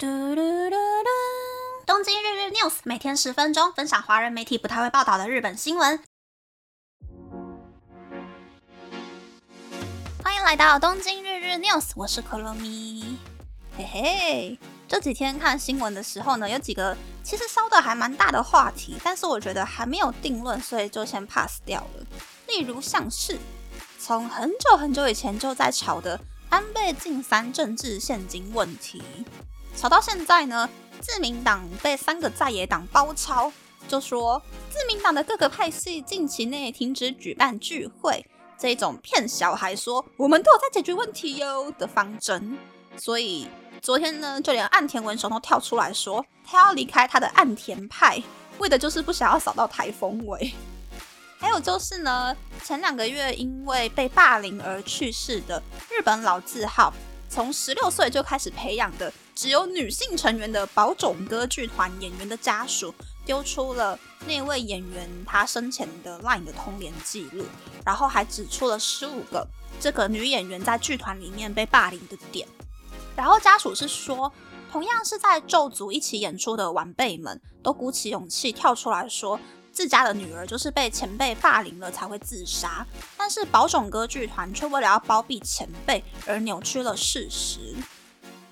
嘟嘟嘟嘟！东京日日 news 每天十分钟，分享华人媒体不太会报道的日本新闻。欢迎来到东京日日 news，我是可乐咪。嘿嘿，这几天看新闻的时候呢，有几个其实烧的还蛮大的话题，但是我觉得还没有定论，所以就先 pass 掉了。例如像是从很久很久以前就在吵的安倍晋三政治现金问题。吵到现在呢，自民党被三个在野党包抄，就说自民党的各个派系近期内停止举办聚会，这种骗小孩说我们都有在解决问题哟的方针。所以昨天呢，就连岸田文雄都跳出来说，他要离开他的岸田派，为的就是不想要扫到台风尾。还有就是呢，前两个月因为被霸凌而去世的日本老字号。从十六岁就开始培养的只有女性成员的宝冢歌剧团演员的家属，丢出了那位演员他生前的 LINE 的通联记录，然后还指出了十五个这个女演员在剧团里面被霸凌的点。然后家属是说，同样是在咒组一起演出的晚辈们都鼓起勇气跳出来说。自家的女儿就是被前辈霸凌了才会自杀，但是宝冢歌剧团却为了要包庇前辈而扭曲了事实。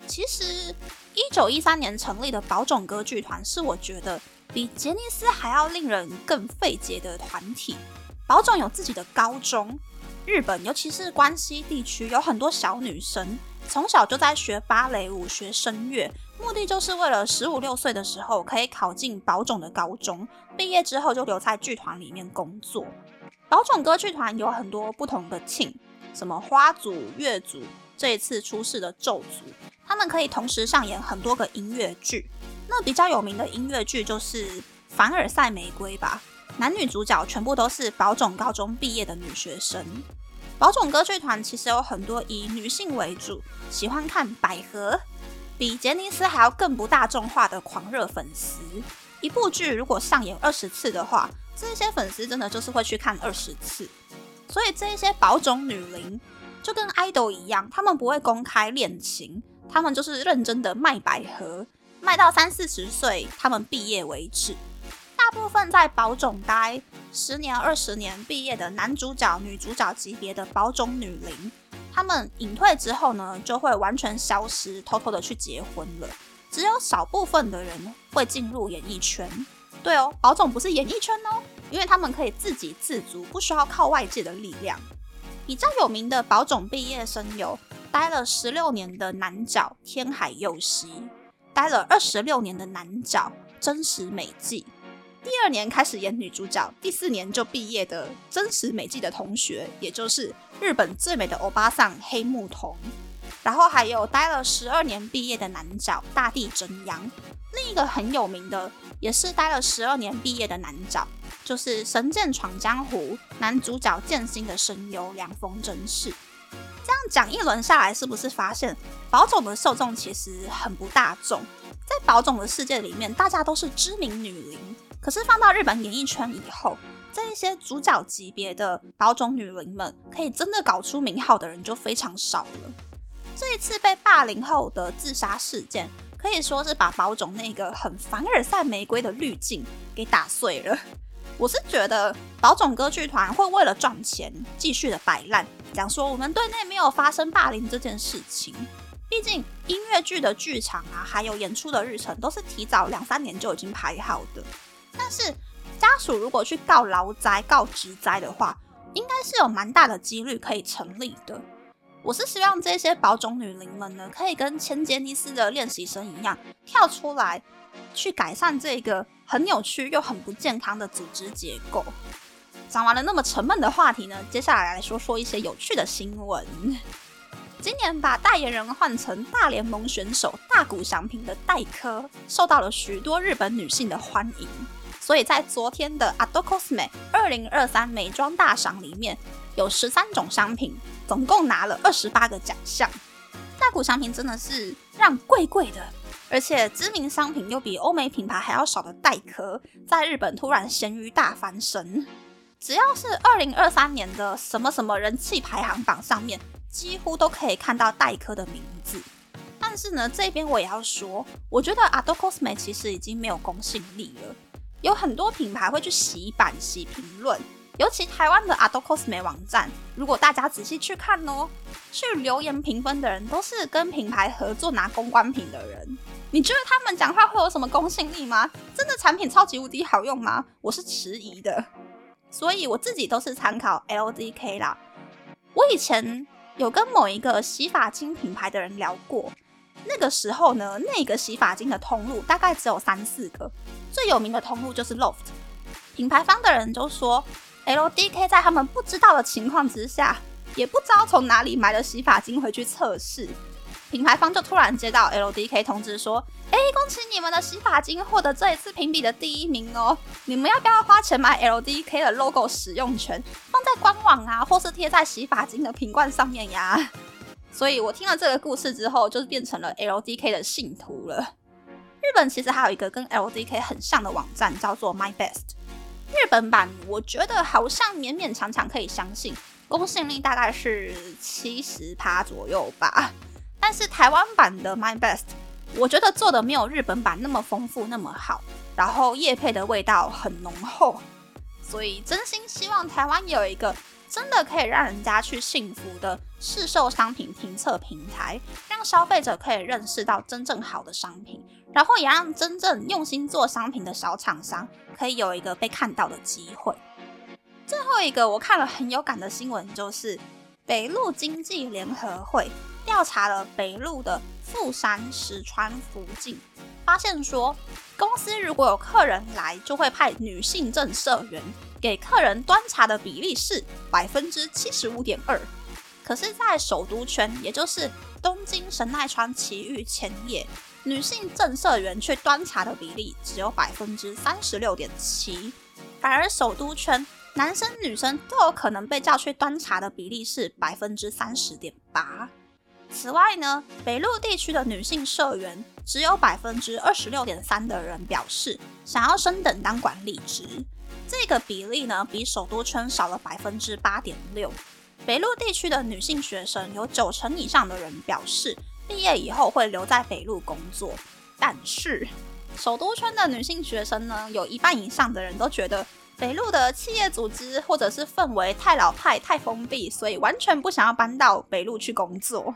其实，一九一三年成立的宝冢歌剧团是我觉得比杰尼斯还要令人更费解的团体。宝冢有自己的高中，日本尤其是关西地区有很多小女生从小就在学芭蕾舞、学声乐。目的就是为了十五六岁的时候可以考进宝冢的高中，毕业之后就留在剧团里面工作。宝冢歌剧团有很多不同的庆什么花组、乐组，这一次出事的咒组，他们可以同时上演很多个音乐剧。那比较有名的音乐剧就是《凡尔赛玫瑰》吧，男女主角全部都是宝冢高中毕业的女学生。宝冢歌剧团其实有很多以女性为主，喜欢看百合。比杰尼斯还要更不大众化的狂热粉丝，一部剧如果上演二十次的话，这些粉丝真的就是会去看二十次。所以这一些宝种女伶就跟 idol 一样，他们不会公开恋情，他们就是认真的卖百合，卖到三四十岁他们毕业为止。大部分在宝种待十年、二十年毕业的男主角、女主角级别的宝种女伶。他们隐退之后呢，就会完全消失，偷偷的去结婚了。只有少部分的人会进入演艺圈。对哦，宝冢不是演艺圈哦，因为他们可以自给自足，不需要靠外界的力量。比较有名的宝冢毕业生有待了十六年的男角天海佑希，待了二十六年的男角真实美纪。第二年开始演女主角，第四年就毕业的真实美纪的同学，也就是日本最美的欧巴桑黑木瞳。然后还有待了十二年毕业的男角大地真阳。另一个很有名的，也是待了十二年毕业的男角，就是《神剑闯江湖》男主角剑心的声优凉风真士。这样讲一轮下来，是不是发现宝总的受众其实很不大众？在宝总的世界里面，大家都是知名女伶。可是放到日本演艺圈以后，这一些主角级别的宝冢女伶们，可以真的搞出名号的人就非常少了。这一次被霸凌后的自杀事件，可以说是把宝冢那个很凡尔赛玫瑰的滤镜给打碎了。我是觉得宝冢歌剧团会为了赚钱继续的摆烂，讲说我们队内没有发生霸凌这件事情。毕竟音乐剧的剧场啊，还有演出的日程都是提早两三年就已经排好的。但是家属如果去告劳灾、告职灾的话，应该是有蛮大的几率可以成立的。我是希望这些保种女灵们呢，可以跟前杰尼斯的练习生一样，跳出来去改善这个很扭曲又很不健康的组织结构。讲完了那么沉闷的话题呢，接下来来说说一些有趣的新闻。今年把代言人换成大联盟选手大谷翔平的代科，受到了许多日本女性的欢迎。所以在昨天的 Ado Cosme 二零二三美妆大赏里面，有十三种商品，总共拿了二十八个奖项。大股商品真的是让贵贵的，而且知名商品又比欧美品牌还要少的代科，在日本突然咸鱼大翻身。只要是二零二三年的什么什么人气排行榜上面，几乎都可以看到代科的名字。但但是呢，这边我也要说，我觉得 Ado Cosme 其实已经没有公信力了。有很多品牌会去洗版、洗评论，尤其台湾的 Ado Cosme 网站，如果大家仔细去看哦，去留言评分的人都是跟品牌合作拿公关品的人。你觉得他们讲话会有什么公信力吗？真的产品超级无敌好用吗？我是迟疑的。所以我自己都是参考 LDK 啦。我以前有跟某一个洗发精品牌的人聊过。那个时候呢，那个洗发精的通路大概只有三四个，最有名的通路就是 Loft。品牌方的人就说，LDK 在他们不知道的情况之下，也不知道从哪里买了洗发精回去测试。品牌方就突然接到 LDK 通知说，哎，恭喜你们的洗发精获得这一次评比的第一名哦！你们要不要花钱买 LDK 的 logo 使用权，放在官网啊，或是贴在洗发精的瓶罐上面呀？所以我听了这个故事之后，就是变成了 LDK 的信徒了。日本其实还有一个跟 LDK 很像的网站，叫做 My Best。日本版我觉得好像勉勉强强可以相信，公信力大概是七十趴左右吧。但是台湾版的 My Best，我觉得做的没有日本版那么丰富那么好，然后叶配的味道很浓厚。所以真心希望台湾有一个。真的可以让人家去幸福的市售商品评测平台，让消费者可以认识到真正好的商品，然后也让真正用心做商品的小厂商可以有一个被看到的机会。最后一个我看了很有感的新闻，就是北陆经济联合会调查了北陆的富山、石川、福晋，发现说公司如果有客人来，就会派女性正社员。给客人端茶的比例是百分之七十五点二，可是，在首都圈，也就是东京神奈川埼玉千叶，女性正社员去端茶的比例只有百分之三十六点七，反而首都圈男生女生都有可能被叫去端茶的比例是百分之三十点八。此外呢，北陆地区的女性社员只有百分之二十六点三的人表示想要升等当管理职。这个比例呢，比首都圈少了百分之八点六。北陆地区的女性学生有九成以上的人表示，毕业以后会留在北陆工作。但是，首都圈的女性学生呢，有一半以上的人都觉得北陆的企业组织或者是氛围太老派、太封闭，所以完全不想要搬到北陆去工作。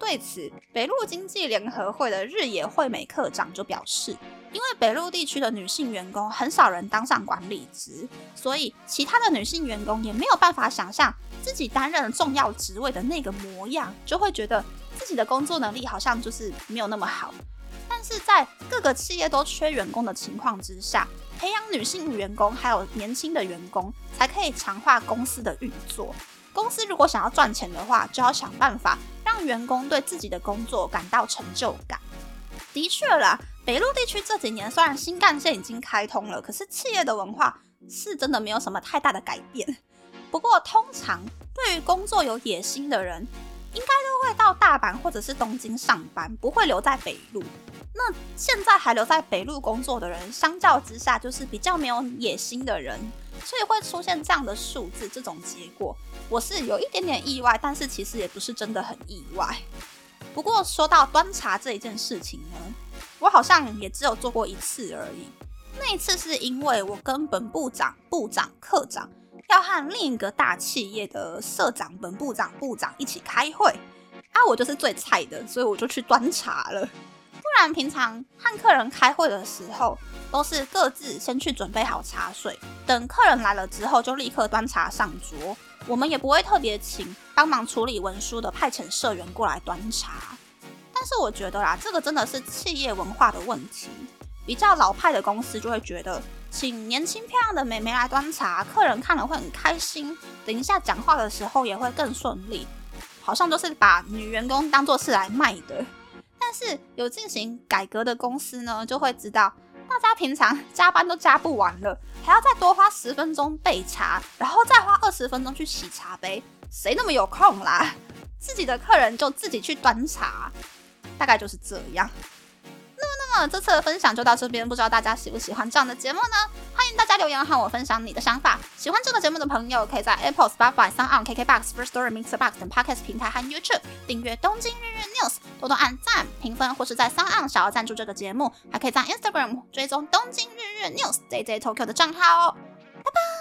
对此，北陆经济联合会的日野惠美课长就表示，因为北陆地区的女性员工很少人当上管理职，所以其他的女性员工也没有办法想象自己担任重要职位的那个模样，就会觉得自己的工作能力好像就是没有那么好。但是在各个企业都缺员工的情况之下，培养女性员工还有年轻的员工，才可以强化公司的运作。公司如果想要赚钱的话，就要想办法让员工对自己的工作感到成就感。的确啦，北陆地区这几年虽然新干线已经开通了，可是企业的文化是真的没有什么太大的改变。不过，通常对于工作有野心的人，应该都会到大阪或者是东京上班，不会留在北陆。那现在还留在北陆工作的人，相较之下就是比较没有野心的人。所以会出现这样的数字，这种结果，我是有一点点意外，但是其实也不是真的很意外。不过说到端茶这一件事情呢，我好像也只有做过一次而已。那一次是因为我跟本部长、部长、科长要和另一个大企业的社长、本部长、部长一起开会，啊，我就是最菜的，所以我就去端茶了。不然平常和客人开会的时候。都是各自先去准备好茶水，等客人来了之后就立刻端茶上桌。我们也不会特别请帮忙处理文书的派遣社员过来端茶。但是我觉得啦，这个真的是企业文化的问题。比较老派的公司就会觉得，请年轻漂亮的美眉来端茶，客人看了会很开心，等一下讲话的时候也会更顺利，好像就是把女员工当做是来卖的。但是有进行改革的公司呢，就会知道。大家平常加班都加不完了，还要再多花十分钟备茶，然后再花二十分钟去洗茶杯，谁那么有空啦？自己的客人就自己去端茶，大概就是这样。那，这次的分享就到这边，不知道大家喜不喜欢这样的节目呢？欢迎大家留言和我分享你的想法。喜欢这个节目的朋友，可以在 Apple、Spotify、s o n KKBox、First Story、Mixer Box 等 Podcast 平台和 YouTube 订阅《东京日日 News》，多多按赞、评分，或是在 s o n 想要赞助这个节目，还可以在 Instagram 追踪《东京日日 News》JJ Tokyo 的账号哦。拜拜。